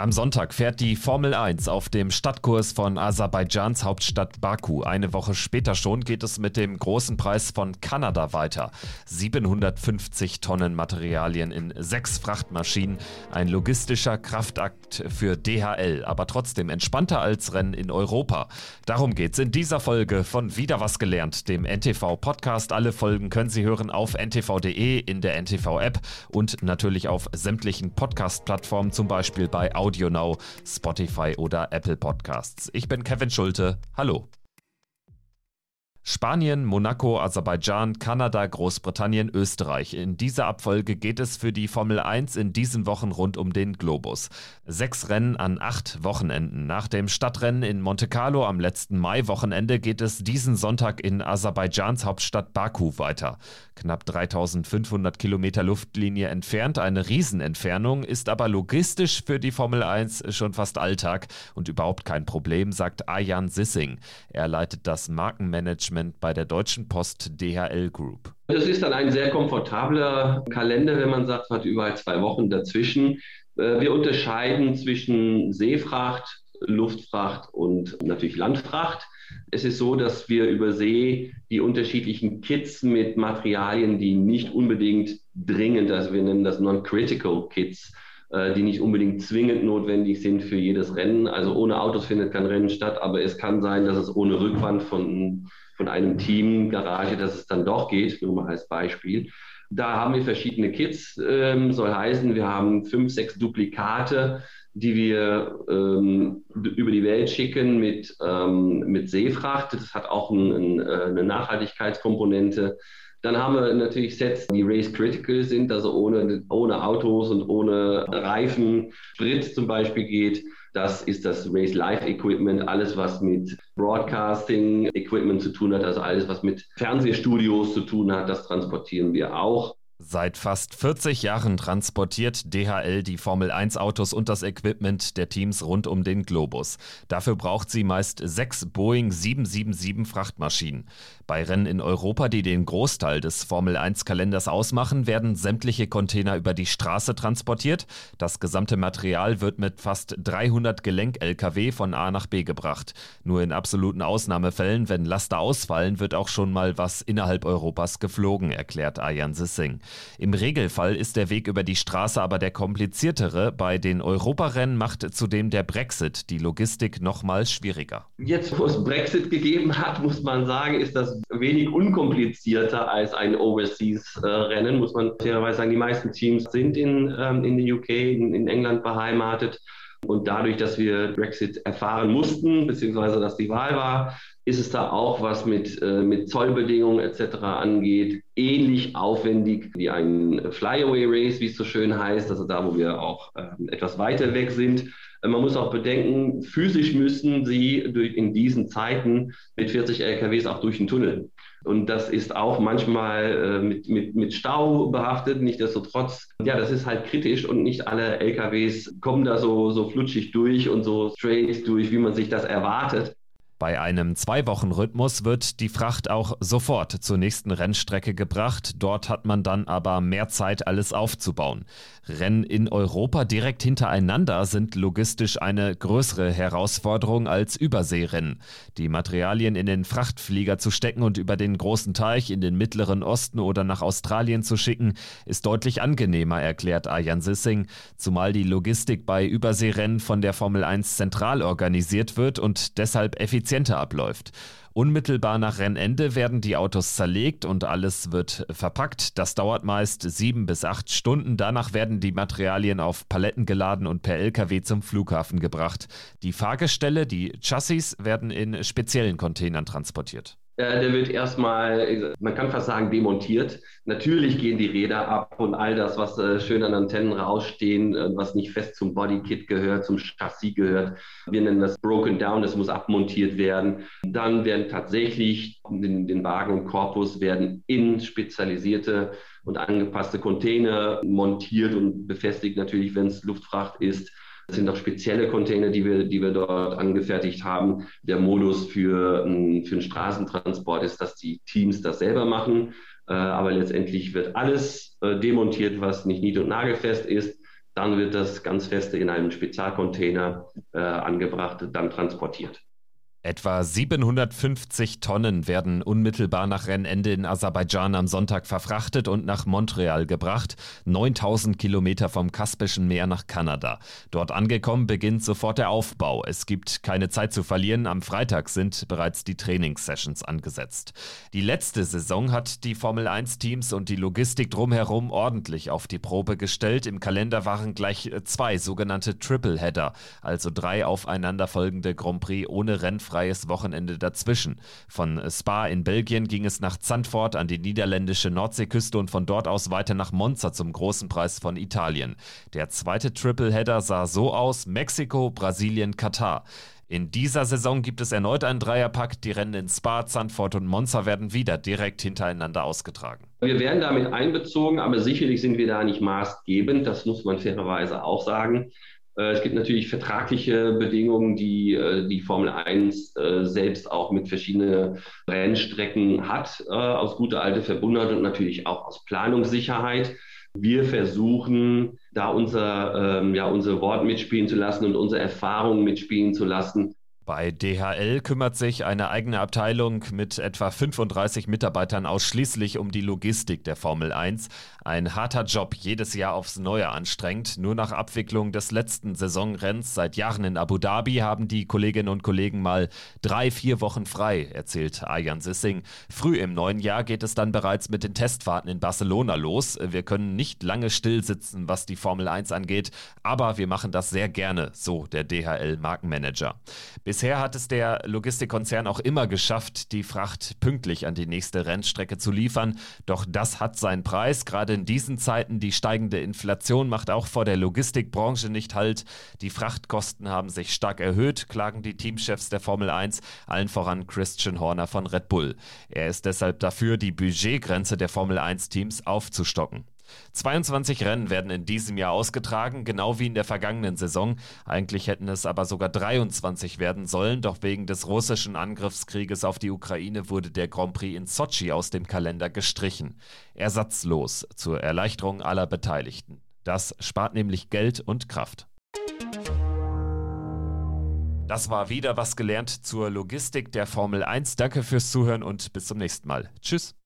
Am Sonntag fährt die Formel 1 auf dem Stadtkurs von Aserbaidschans Hauptstadt Baku. Eine Woche später schon geht es mit dem großen Preis von Kanada weiter. 750 Tonnen Materialien in sechs Frachtmaschinen. Ein logistischer Kraftakt für DHL, aber trotzdem entspannter als Rennen in Europa. Darum geht es in dieser Folge von Wieder was gelernt, dem NTV-Podcast. Alle Folgen können Sie hören auf ntv.de, in der NTV-App und natürlich auf sämtlichen Podcast-Plattformen, zum Beispiel bei Audio Audio Now, Spotify oder Apple Podcasts. Ich bin Kevin Schulte. Hallo. Spanien, Monaco, Aserbaidschan, Kanada, Großbritannien, Österreich. In dieser Abfolge geht es für die Formel 1 in diesen Wochen rund um den Globus. Sechs Rennen an acht Wochenenden. Nach dem Stadtrennen in Monte Carlo am letzten Mai-Wochenende geht es diesen Sonntag in Aserbaidschans Hauptstadt Baku weiter. Knapp 3500 Kilometer Luftlinie entfernt, eine Riesenentfernung, ist aber logistisch für die Formel 1 schon fast Alltag und überhaupt kein Problem, sagt Ayan Sissing. Er leitet das Markenmanagement Management bei der Deutschen Post DHL Group. Das ist dann ein sehr komfortabler Kalender, wenn man sagt, hat überall zwei Wochen dazwischen. Äh, wir unterscheiden zwischen Seefracht, Luftfracht und natürlich Landfracht. Es ist so, dass wir über See die unterschiedlichen Kits mit Materialien, die nicht unbedingt dringend, also wir nennen das Non-Critical Kits, äh, die nicht unbedingt zwingend notwendig sind für jedes Rennen. Also ohne Autos findet kein Rennen statt, aber es kann sein, dass es ohne Rückwand von, von einem Team, Garage, dass es dann doch geht, nur mal als Beispiel. Da haben wir verschiedene Kits, ähm, soll heißen, wir haben fünf, sechs Duplikate, die wir ähm, über die Welt schicken mit, ähm, mit Seefracht. Das hat auch ein, ein, äh, eine Nachhaltigkeitskomponente. Dann haben wir natürlich Sets, die Race Critical sind, also ohne, ohne Autos und ohne Reifen, Sprit zum Beispiel geht. Das ist das Race Life Equipment, alles was mit Broadcasting Equipment zu tun hat, also alles was mit Fernsehstudios zu tun hat, das transportieren wir auch. Seit fast 40 Jahren transportiert DHL die Formel 1 Autos und das Equipment der Teams rund um den Globus. Dafür braucht sie meist sechs Boeing 777 Frachtmaschinen. Bei Rennen in Europa, die den Großteil des Formel 1 Kalenders ausmachen, werden sämtliche Container über die Straße transportiert. Das gesamte Material wird mit fast 300 Gelenk-LKW von A nach B gebracht. Nur in absoluten Ausnahmefällen, wenn Laster ausfallen, wird auch schon mal was innerhalb Europas geflogen, erklärt Ayan Sissing. Im Regelfall ist der Weg über die Straße aber der kompliziertere. Bei den Europarennen macht zudem der Brexit die Logistik nochmal schwieriger. Jetzt, wo es Brexit gegeben hat, muss man sagen, ist das wenig unkomplizierter als ein Overseas-Rennen, muss man fairerweise sagen. Die meisten Teams sind in, ähm, in der UK, in England beheimatet. Und dadurch, dass wir Brexit erfahren mussten, beziehungsweise dass die Wahl war, ist es da auch, was mit, äh, mit Zollbedingungen etc. angeht, ähnlich aufwendig wie ein Flyaway Race, wie es so schön heißt, also da, wo wir auch äh, etwas weiter weg sind. Äh, man muss auch bedenken, physisch müssen sie durch, in diesen Zeiten mit 40 LKWs auch durch den Tunnel. Und das ist auch manchmal äh, mit, mit, mit Stau behaftet. Nichtsdestotrotz, ja, das ist halt kritisch und nicht alle LKWs kommen da so, so flutschig durch und so straight durch, wie man sich das erwartet. Bei einem Zwei-Wochen-Rhythmus wird die Fracht auch sofort zur nächsten Rennstrecke gebracht. Dort hat man dann aber mehr Zeit, alles aufzubauen. Rennen in Europa direkt hintereinander sind logistisch eine größere Herausforderung als Überseerennen. Die Materialien in den Frachtflieger zu stecken und über den großen Teich in den Mittleren Osten oder nach Australien zu schicken, ist deutlich angenehmer, erklärt Ayan Sissing, zumal die Logistik bei Überseerennen von der Formel 1 zentral organisiert wird und deshalb effizient effizienter abläuft. Unmittelbar nach Rennende werden die Autos zerlegt und alles wird verpackt. Das dauert meist sieben bis acht Stunden. Danach werden die Materialien auf Paletten geladen und per Lkw zum Flughafen gebracht. Die Fahrgestelle, die Chassis, werden in speziellen Containern transportiert. Äh, der wird erstmal, man kann fast sagen, demontiert. Natürlich gehen die Räder ab und all das, was äh, schön an Antennen rausstehen, äh, was nicht fest zum Bodykit gehört, zum Chassis gehört. Wir nennen das Broken Down, das muss abmontiert werden. Dann werden tatsächlich den, den Wagen und Korpus werden in spezialisierte und angepasste Container montiert und befestigt, natürlich, wenn es Luftfracht ist. Es sind auch spezielle Container, die wir, die wir dort angefertigt haben. Der Modus für, ähm, für den Straßentransport ist, dass die Teams das selber machen. Äh, aber letztendlich wird alles äh, demontiert, was nicht nied- und nagelfest ist. Dann wird das ganz feste in einem Spezialcontainer äh, angebracht, dann transportiert. Etwa 750 Tonnen werden unmittelbar nach Rennende in Aserbaidschan am Sonntag verfrachtet und nach Montreal gebracht, 9000 Kilometer vom Kaspischen Meer nach Kanada. Dort angekommen beginnt sofort der Aufbau. Es gibt keine Zeit zu verlieren. Am Freitag sind bereits die Trainingssessions angesetzt. Die letzte Saison hat die Formel 1 Teams und die Logistik drumherum ordentlich auf die Probe gestellt. Im Kalender waren gleich zwei sogenannte Tripleheader, also drei aufeinanderfolgende Grand Prix ohne Rennfahrer freies Wochenende dazwischen. Von Spa in Belgien ging es nach Zandvoort an die niederländische Nordseeküste und von dort aus weiter nach Monza zum großen Preis von Italien. Der zweite Tripleheader sah so aus: Mexiko, Brasilien, Katar. In dieser Saison gibt es erneut einen Dreierpack. Die Rennen in Spa, Zandvoort und Monza werden wieder direkt hintereinander ausgetragen. Wir werden damit einbezogen, aber sicherlich sind wir da nicht maßgebend. Das muss man fairerweise auch sagen. Äh, es gibt natürlich vertragliche Bedingungen, die äh, die Formel 1 äh, selbst auch mit verschiedenen Rennstrecken hat, aus guter alte Verbundenheit und natürlich auch aus Planungssicherheit. Wir versuchen, da unser, ähm, ja, unser Wort mitspielen zu lassen und unsere Erfahrungen mitspielen zu lassen bei DHL kümmert sich eine eigene Abteilung mit etwa 35 Mitarbeitern ausschließlich um die Logistik der Formel 1. Ein harter Job, jedes Jahr aufs Neue anstrengend. Nur nach Abwicklung des letzten Saisonrenns seit Jahren in Abu Dhabi haben die Kolleginnen und Kollegen mal drei, vier Wochen frei, erzählt Ayan Sissing. Früh im neuen Jahr geht es dann bereits mit den Testfahrten in Barcelona los. Wir können nicht lange stillsitzen, was die Formel 1 angeht, aber wir machen das sehr gerne, so der DHL-Markenmanager. Bis Bisher hat es der Logistikkonzern auch immer geschafft, die Fracht pünktlich an die nächste Rennstrecke zu liefern. Doch das hat seinen Preis. Gerade in diesen Zeiten die steigende Inflation macht auch vor der Logistikbranche nicht Halt. Die Frachtkosten haben sich stark erhöht, klagen die Teamchefs der Formel 1, allen voran Christian Horner von Red Bull. Er ist deshalb dafür, die Budgetgrenze der Formel 1 Teams aufzustocken. 22 Rennen werden in diesem Jahr ausgetragen, genau wie in der vergangenen Saison. Eigentlich hätten es aber sogar 23 werden sollen, doch wegen des russischen Angriffskrieges auf die Ukraine wurde der Grand Prix in Sochi aus dem Kalender gestrichen. Ersatzlos zur Erleichterung aller Beteiligten. Das spart nämlich Geld und Kraft. Das war wieder was gelernt zur Logistik der Formel 1. Danke fürs Zuhören und bis zum nächsten Mal. Tschüss.